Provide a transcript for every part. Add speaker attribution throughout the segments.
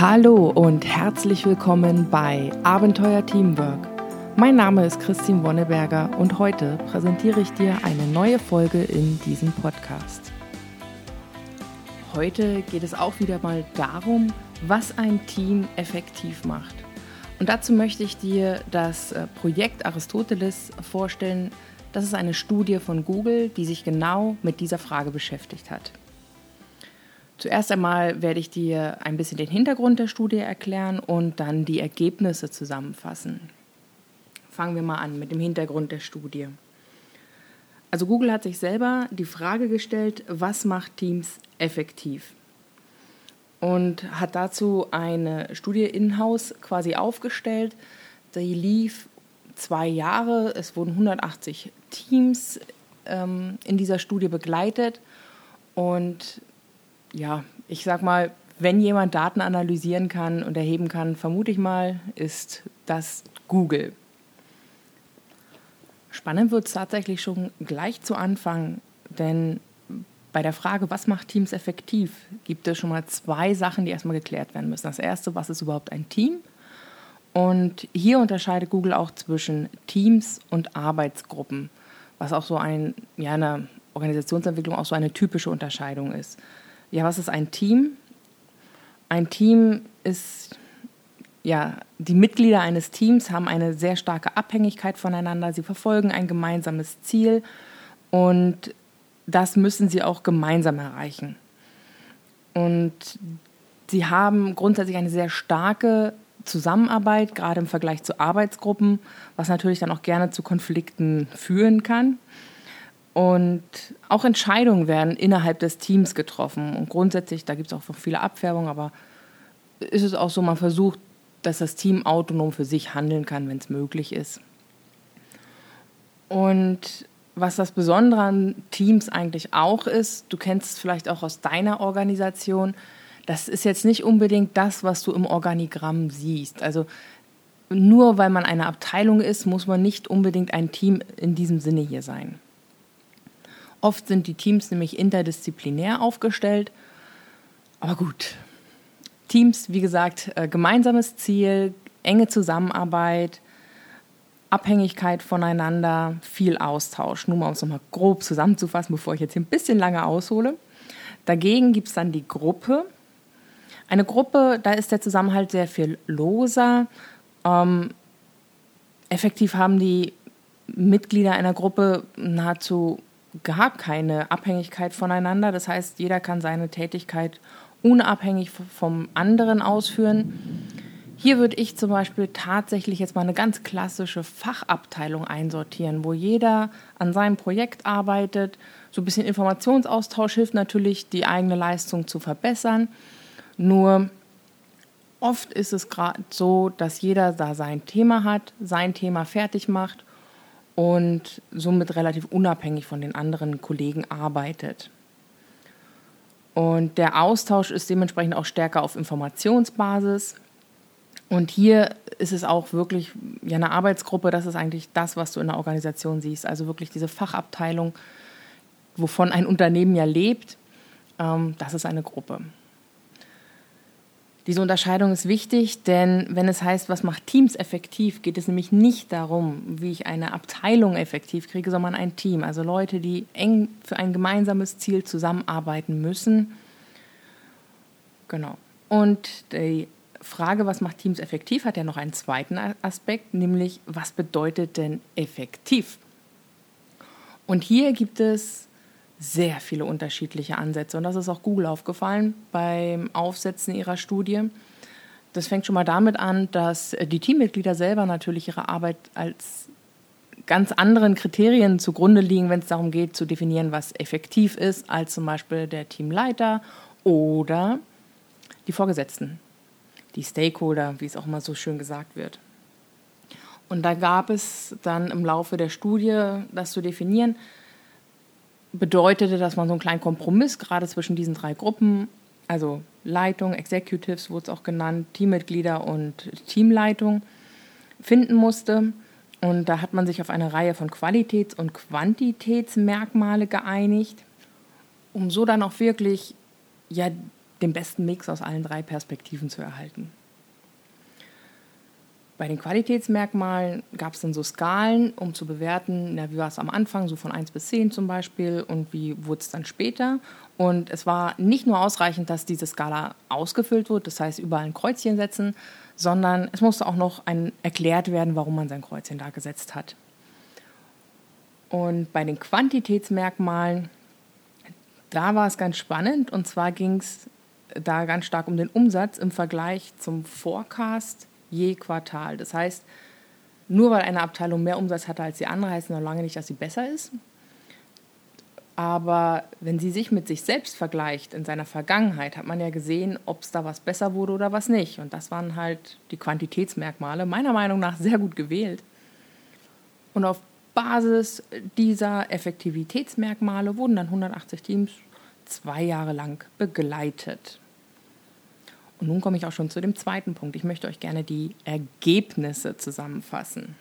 Speaker 1: Hallo und herzlich willkommen bei Abenteuer Teamwork. Mein Name ist Christine Wonneberger und heute präsentiere ich dir eine neue Folge in diesem Podcast. Heute geht es auch wieder mal darum, was ein Team effektiv macht. Und dazu möchte ich dir das äh, Projekt Aristoteles vorstellen. Das ist eine Studie von Google, die sich genau mit dieser Frage beschäftigt hat. Zuerst einmal werde ich dir ein bisschen den Hintergrund der Studie erklären und dann die Ergebnisse zusammenfassen. Fangen wir mal an mit dem Hintergrund der Studie. Also Google hat sich selber die Frage gestellt, was macht Teams effektiv? Und hat dazu eine Studie in-house quasi aufgestellt. Die lief zwei Jahre. Es wurden 180 Teams ähm, in dieser Studie begleitet. Und ja, ich sag mal, wenn jemand Daten analysieren kann und erheben kann, vermute ich mal, ist das Google. Spannend wird es tatsächlich schon gleich zu Anfang, denn bei der Frage, was macht Teams effektiv, gibt es schon mal zwei Sachen, die erstmal geklärt werden müssen. Das erste, was ist überhaupt ein Team? Und hier unterscheidet Google auch zwischen Teams und Arbeitsgruppen, was auch so ein, ja, in der Organisationsentwicklung auch so eine typische Unterscheidung ist. Ja, was ist ein Team? Ein Team ist, ja, die Mitglieder eines Teams haben eine sehr starke Abhängigkeit voneinander. Sie verfolgen ein gemeinsames Ziel und das müssen sie auch gemeinsam erreichen. Und sie haben grundsätzlich eine sehr starke Zusammenarbeit, gerade im Vergleich zu Arbeitsgruppen, was natürlich dann auch gerne zu Konflikten führen kann. Und auch Entscheidungen werden innerhalb des Teams getroffen. Und grundsätzlich, da gibt es auch viele Abfärbungen, aber ist es auch so, man versucht, dass das Team autonom für sich handeln kann, wenn es möglich ist. Und was das Besondere an Teams eigentlich auch ist, du kennst es vielleicht auch aus deiner Organisation, das ist jetzt nicht unbedingt das, was du im Organigramm siehst. Also nur weil man eine Abteilung ist, muss man nicht unbedingt ein Team in diesem Sinne hier sein. Oft sind die Teams nämlich interdisziplinär aufgestellt. Aber gut. Teams, wie gesagt, äh, gemeinsames Ziel, enge Zusammenarbeit, Abhängigkeit voneinander, viel Austausch. Nur mal, um es nochmal grob zusammenzufassen, bevor ich jetzt hier ein bisschen lange aushole. Dagegen gibt es dann die Gruppe. Eine Gruppe, da ist der Zusammenhalt sehr viel loser. Ähm, effektiv haben die Mitglieder einer Gruppe nahezu gar keine Abhängigkeit voneinander. Das heißt, jeder kann seine Tätigkeit unabhängig vom anderen ausführen. Hier würde ich zum Beispiel tatsächlich jetzt mal eine ganz klassische Fachabteilung einsortieren, wo jeder an seinem Projekt arbeitet. So ein bisschen Informationsaustausch hilft natürlich, die eigene Leistung zu verbessern. Nur oft ist es gerade so, dass jeder da sein Thema hat, sein Thema fertig macht und somit relativ unabhängig von den anderen Kollegen arbeitet. Und der Austausch ist dementsprechend auch stärker auf Informationsbasis. Und hier ist es auch wirklich ja, eine Arbeitsgruppe, das ist eigentlich das, was du in der Organisation siehst. Also wirklich diese Fachabteilung, wovon ein Unternehmen ja lebt, ähm, das ist eine Gruppe. Diese Unterscheidung ist wichtig, denn wenn es heißt, was macht Teams effektiv, geht es nämlich nicht darum, wie ich eine Abteilung effektiv kriege, sondern ein Team. Also Leute, die eng für ein gemeinsames Ziel zusammenarbeiten müssen. Genau. Und die Frage, was macht Teams effektiv, hat ja noch einen zweiten Aspekt, nämlich was bedeutet denn effektiv? Und hier gibt es sehr viele unterschiedliche Ansätze. Und das ist auch Google aufgefallen beim Aufsetzen ihrer Studie. Das fängt schon mal damit an, dass die Teammitglieder selber natürlich ihre Arbeit als ganz anderen Kriterien zugrunde liegen, wenn es darum geht zu definieren, was effektiv ist, als zum Beispiel der Teamleiter oder die Vorgesetzten, die Stakeholder, wie es auch immer so schön gesagt wird. Und da gab es dann im Laufe der Studie, das zu definieren, bedeutete, dass man so einen kleinen Kompromiss gerade zwischen diesen drei Gruppen, also Leitung, Executives wurde es auch genannt, Teammitglieder und Teamleitung, finden musste. Und da hat man sich auf eine Reihe von Qualitäts- und Quantitätsmerkmale geeinigt, um so dann auch wirklich ja, den besten Mix aus allen drei Perspektiven zu erhalten. Bei den Qualitätsmerkmalen gab es dann so Skalen, um zu bewerten, na, wie war es am Anfang, so von 1 bis 10 zum Beispiel, und wie wurde es dann später. Und es war nicht nur ausreichend, dass diese Skala ausgefüllt wird, das heißt überall ein Kreuzchen setzen, sondern es musste auch noch ein, erklärt werden, warum man sein Kreuzchen da gesetzt hat. Und bei den Quantitätsmerkmalen, da war es ganz spannend, und zwar ging es da ganz stark um den Umsatz im Vergleich zum Forecast je Quartal. Das heißt, nur weil eine Abteilung mehr Umsatz hatte als die andere, heißt noch lange nicht, dass sie besser ist. Aber wenn sie sich mit sich selbst vergleicht in seiner Vergangenheit, hat man ja gesehen, ob es da was besser wurde oder was nicht. Und das waren halt die Quantitätsmerkmale, meiner Meinung nach sehr gut gewählt. Und auf Basis dieser Effektivitätsmerkmale wurden dann 180 Teams zwei Jahre lang begleitet. Und nun komme ich auch schon zu dem zweiten Punkt. Ich möchte euch gerne die Ergebnisse zusammenfassen.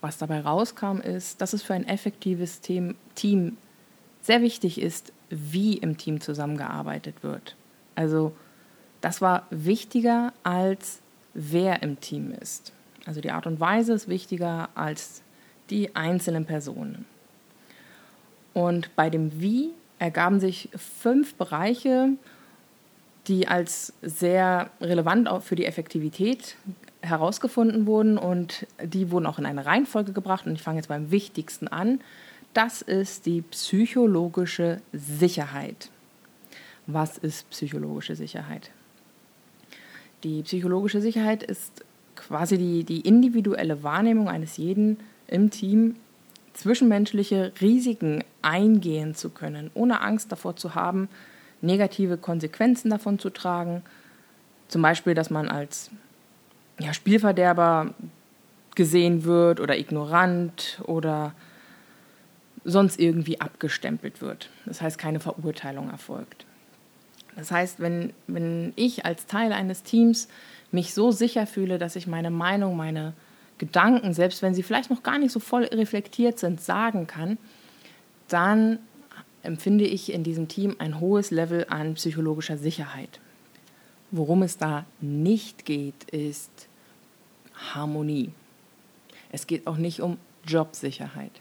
Speaker 1: Was dabei rauskam, ist, dass es für ein effektives Team, sehr wichtig ist, wie im Team zusammengearbeitet wird. Also das war wichtiger als wer im Team ist. Also die Art und Weise ist wichtiger als die einzelnen Personen. Und bei dem Wie ergaben sich fünf Bereiche, die als sehr relevant auch für die Effektivität herausgefunden wurden und die wurden auch in eine Reihenfolge gebracht und ich fange jetzt beim wichtigsten an. Das ist die psychologische Sicherheit. Was ist psychologische Sicherheit? Die psychologische Sicherheit ist quasi die, die individuelle Wahrnehmung eines jeden im Team, zwischenmenschliche Risiken eingehen zu können, ohne Angst davor zu haben, negative Konsequenzen davon zu tragen. Zum Beispiel, dass man als ja, Spielverderber gesehen wird oder ignorant oder sonst irgendwie abgestempelt wird. Das heißt, keine Verurteilung erfolgt. Das heißt, wenn, wenn ich als Teil eines Teams mich so sicher fühle, dass ich meine Meinung, meine Gedanken, selbst wenn sie vielleicht noch gar nicht so voll reflektiert sind, sagen kann, dann empfinde ich in diesem Team ein hohes Level an psychologischer Sicherheit. Worum es da nicht geht, ist Harmonie. Es geht auch nicht um Jobsicherheit.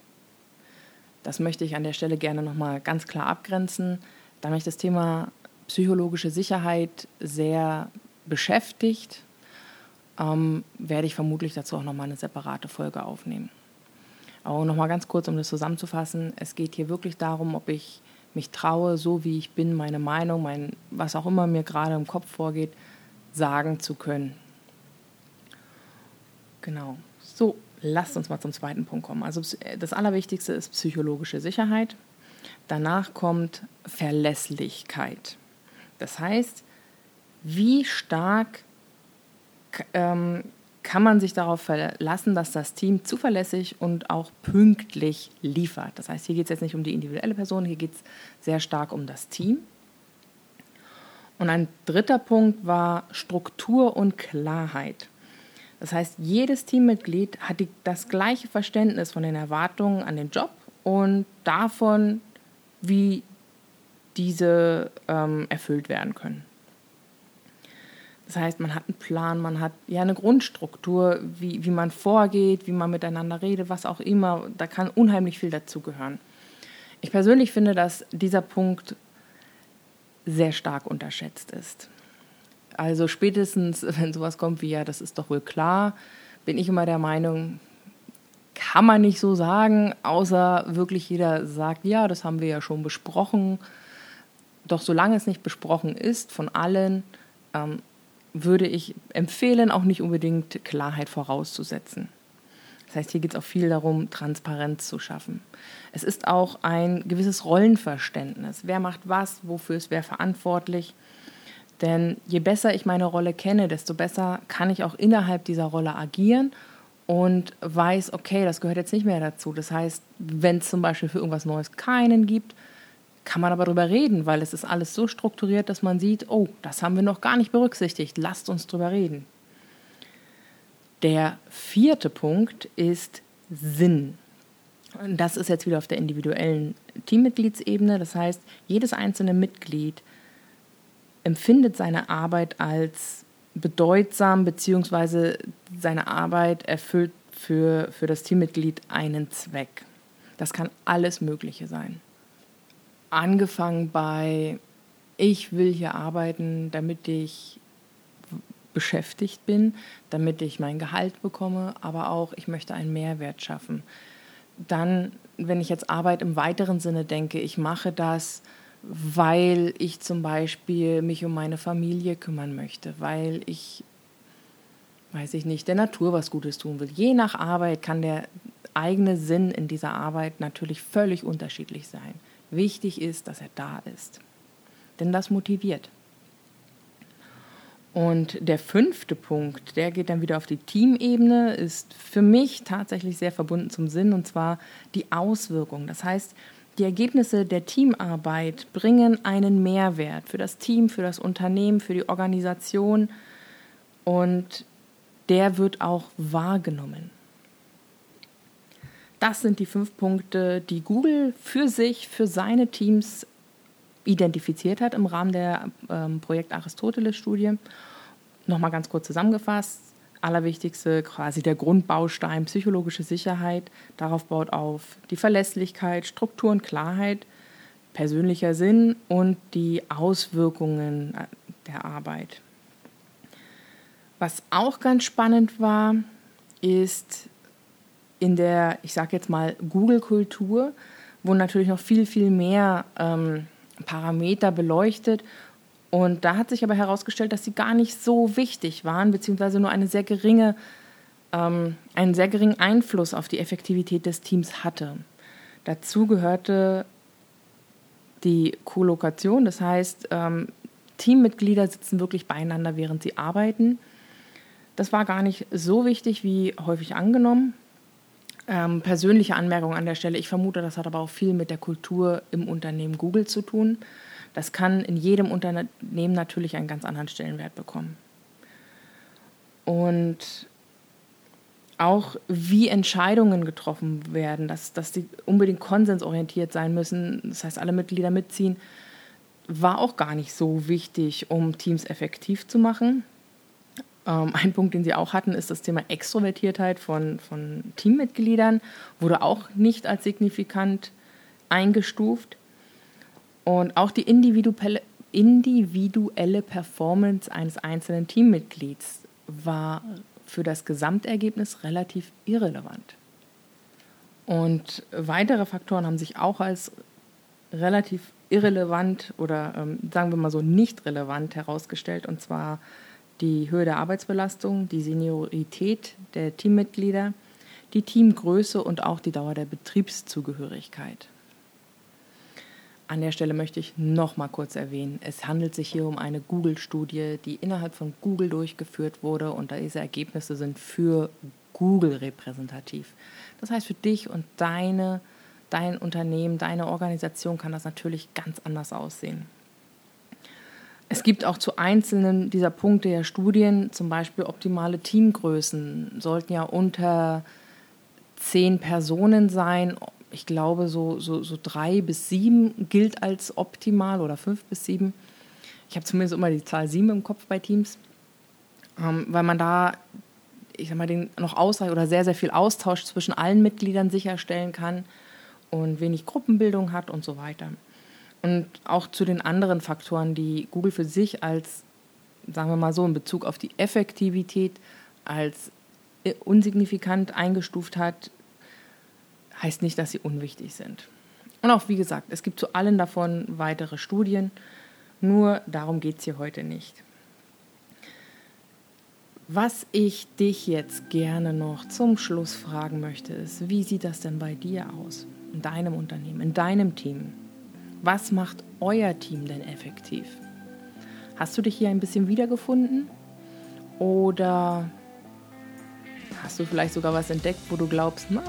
Speaker 1: Das möchte ich an der Stelle gerne nochmal ganz klar abgrenzen, da mich das Thema psychologische Sicherheit sehr beschäftigt, ähm, werde ich vermutlich dazu auch nochmal eine separate Folge aufnehmen. Aber nochmal ganz kurz, um das zusammenzufassen, es geht hier wirklich darum, ob ich mich traue, so wie ich bin, meine Meinung, mein, was auch immer mir gerade im Kopf vorgeht, sagen zu können. Genau. So, lasst uns mal zum zweiten Punkt kommen. Also das Allerwichtigste ist psychologische Sicherheit. Danach kommt Verlässlichkeit. Das heißt, wie stark ähm, kann man sich darauf verlassen, dass das Team zuverlässig und auch pünktlich liefert. Das heißt, hier geht es jetzt nicht um die individuelle Person, hier geht es sehr stark um das Team. Und ein dritter Punkt war Struktur und Klarheit. Das heißt, jedes Teammitglied hat die, das gleiche Verständnis von den Erwartungen an den Job und davon, wie diese ähm, erfüllt werden können. Das heißt, man hat einen Plan, man hat ja eine Grundstruktur, wie, wie man vorgeht, wie man miteinander redet, was auch immer. Da kann unheimlich viel dazugehören. Ich persönlich finde, dass dieser Punkt sehr stark unterschätzt ist. Also spätestens, wenn sowas kommt wie, ja, das ist doch wohl klar, bin ich immer der Meinung, kann man nicht so sagen, außer wirklich jeder sagt, ja, das haben wir ja schon besprochen. Doch solange es nicht besprochen ist von allen, ähm, würde ich empfehlen, auch nicht unbedingt Klarheit vorauszusetzen. Das heißt, hier geht es auch viel darum, Transparenz zu schaffen. Es ist auch ein gewisses Rollenverständnis. Wer macht was, wofür ist wer verantwortlich? Denn je besser ich meine Rolle kenne, desto besser kann ich auch innerhalb dieser Rolle agieren und weiß, okay, das gehört jetzt nicht mehr dazu. Das heißt, wenn es zum Beispiel für irgendwas Neues keinen gibt, kann man aber darüber reden, weil es ist alles so strukturiert, dass man sieht, oh, das haben wir noch gar nicht berücksichtigt, lasst uns darüber reden. Der vierte Punkt ist Sinn. Das ist jetzt wieder auf der individuellen Teammitgliedsebene. Das heißt, jedes einzelne Mitglied empfindet seine Arbeit als bedeutsam, beziehungsweise seine Arbeit erfüllt für, für das Teammitglied einen Zweck. Das kann alles Mögliche sein. Angefangen bei, ich will hier arbeiten, damit ich beschäftigt bin, damit ich mein Gehalt bekomme, aber auch, ich möchte einen Mehrwert schaffen. Dann, wenn ich jetzt Arbeit im weiteren Sinne denke, ich mache das, weil ich zum Beispiel mich um meine Familie kümmern möchte, weil ich, weiß ich nicht, der Natur was Gutes tun will. Je nach Arbeit kann der eigene Sinn in dieser Arbeit natürlich völlig unterschiedlich sein. Wichtig ist, dass er da ist. Denn das motiviert. Und der fünfte Punkt, der geht dann wieder auf die Teamebene, ist für mich tatsächlich sehr verbunden zum Sinn, und zwar die Auswirkung. Das heißt, die Ergebnisse der Teamarbeit bringen einen Mehrwert für das Team, für das Unternehmen, für die Organisation und der wird auch wahrgenommen. Das sind die fünf Punkte, die Google für sich, für seine Teams identifiziert hat im Rahmen der ähm, Projekt Aristoteles-Studie. Nochmal ganz kurz zusammengefasst allerwichtigste, quasi der Grundbaustein psychologische Sicherheit. Darauf baut auf die Verlässlichkeit, Struktur und Klarheit, persönlicher Sinn und die Auswirkungen der Arbeit. Was auch ganz spannend war, ist in der, ich sage jetzt mal, Google-Kultur, wo natürlich noch viel, viel mehr ähm, Parameter beleuchtet und da hat sich aber herausgestellt, dass sie gar nicht so wichtig waren, beziehungsweise nur eine sehr geringe, ähm, einen sehr geringen Einfluss auf die Effektivität des Teams hatte. Dazu gehörte die Kollokation, das heißt, ähm, Teammitglieder sitzen wirklich beieinander, während sie arbeiten. Das war gar nicht so wichtig wie häufig angenommen. Ähm, persönliche Anmerkung an der Stelle. Ich vermute, das hat aber auch viel mit der Kultur im Unternehmen Google zu tun. Das kann in jedem Unternehmen natürlich einen ganz anderen Stellenwert bekommen. Und auch wie Entscheidungen getroffen werden, dass, dass die unbedingt konsensorientiert sein müssen, das heißt alle Mitglieder mitziehen, war auch gar nicht so wichtig, um Teams effektiv zu machen. Ähm, ein Punkt, den sie auch hatten, ist das Thema Extrovertiertheit von, von Teammitgliedern, wurde auch nicht als signifikant eingestuft. Und auch die individuelle, individuelle Performance eines einzelnen Teammitglieds war für das Gesamtergebnis relativ irrelevant. Und weitere Faktoren haben sich auch als relativ irrelevant oder ähm, sagen wir mal so nicht relevant herausgestellt, und zwar die Höhe der Arbeitsbelastung, die Seniorität der Teammitglieder, die Teamgröße und auch die Dauer der Betriebszugehörigkeit. An der Stelle möchte ich noch mal kurz erwähnen, es handelt sich hier um eine Google-Studie, die innerhalb von Google durchgeführt wurde und diese Ergebnisse sind für Google repräsentativ. Das heißt, für dich und deine, dein Unternehmen, deine Organisation kann das natürlich ganz anders aussehen. Es gibt auch zu einzelnen dieser Punkte ja Studien, zum Beispiel optimale Teamgrößen sollten ja unter zehn Personen sein, ich glaube, so, so, so drei bis sieben gilt als optimal oder fünf bis sieben. Ich habe zumindest immer die Zahl sieben im Kopf bei Teams, ähm, weil man da, ich sag mal, den noch ausreichend oder sehr, sehr viel Austausch zwischen allen Mitgliedern sicherstellen kann und wenig Gruppenbildung hat und so weiter. Und auch zu den anderen Faktoren, die Google für sich als, sagen wir mal so, in Bezug auf die Effektivität als unsignifikant eingestuft hat, heißt nicht, dass sie unwichtig sind. Und auch wie gesagt, es gibt zu allen davon weitere Studien, nur darum geht es hier heute nicht. Was ich dich jetzt gerne noch zum Schluss fragen möchte, ist, wie sieht das denn bei dir aus? In deinem Unternehmen, in deinem Team? Was macht euer Team denn effektiv? Hast du dich hier ein bisschen wiedergefunden? Oder hast du vielleicht sogar was entdeckt, wo du glaubst, na,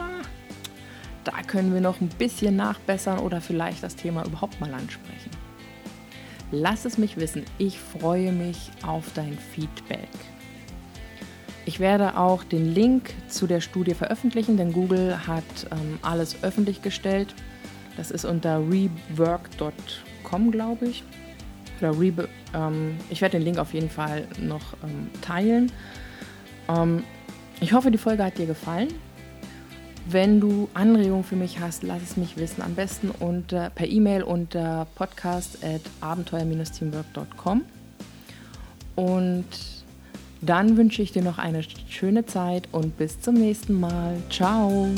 Speaker 1: da können wir noch ein bisschen nachbessern oder vielleicht das Thema überhaupt mal ansprechen. Lass es mich wissen. Ich freue mich auf dein Feedback. Ich werde auch den Link zu der Studie veröffentlichen, denn Google hat ähm, alles öffentlich gestellt. Das ist unter rework.com, glaube ich. oder Rebe ähm, ich werde den Link auf jeden Fall noch ähm, teilen. Ähm, ich hoffe, die Folge hat dir gefallen. Wenn du Anregungen für mich hast, lass es mich wissen. Am besten unter, per E-Mail unter podcast.abenteuer-teamwork.com. Und dann wünsche ich dir noch eine schöne Zeit und bis zum nächsten Mal. Ciao!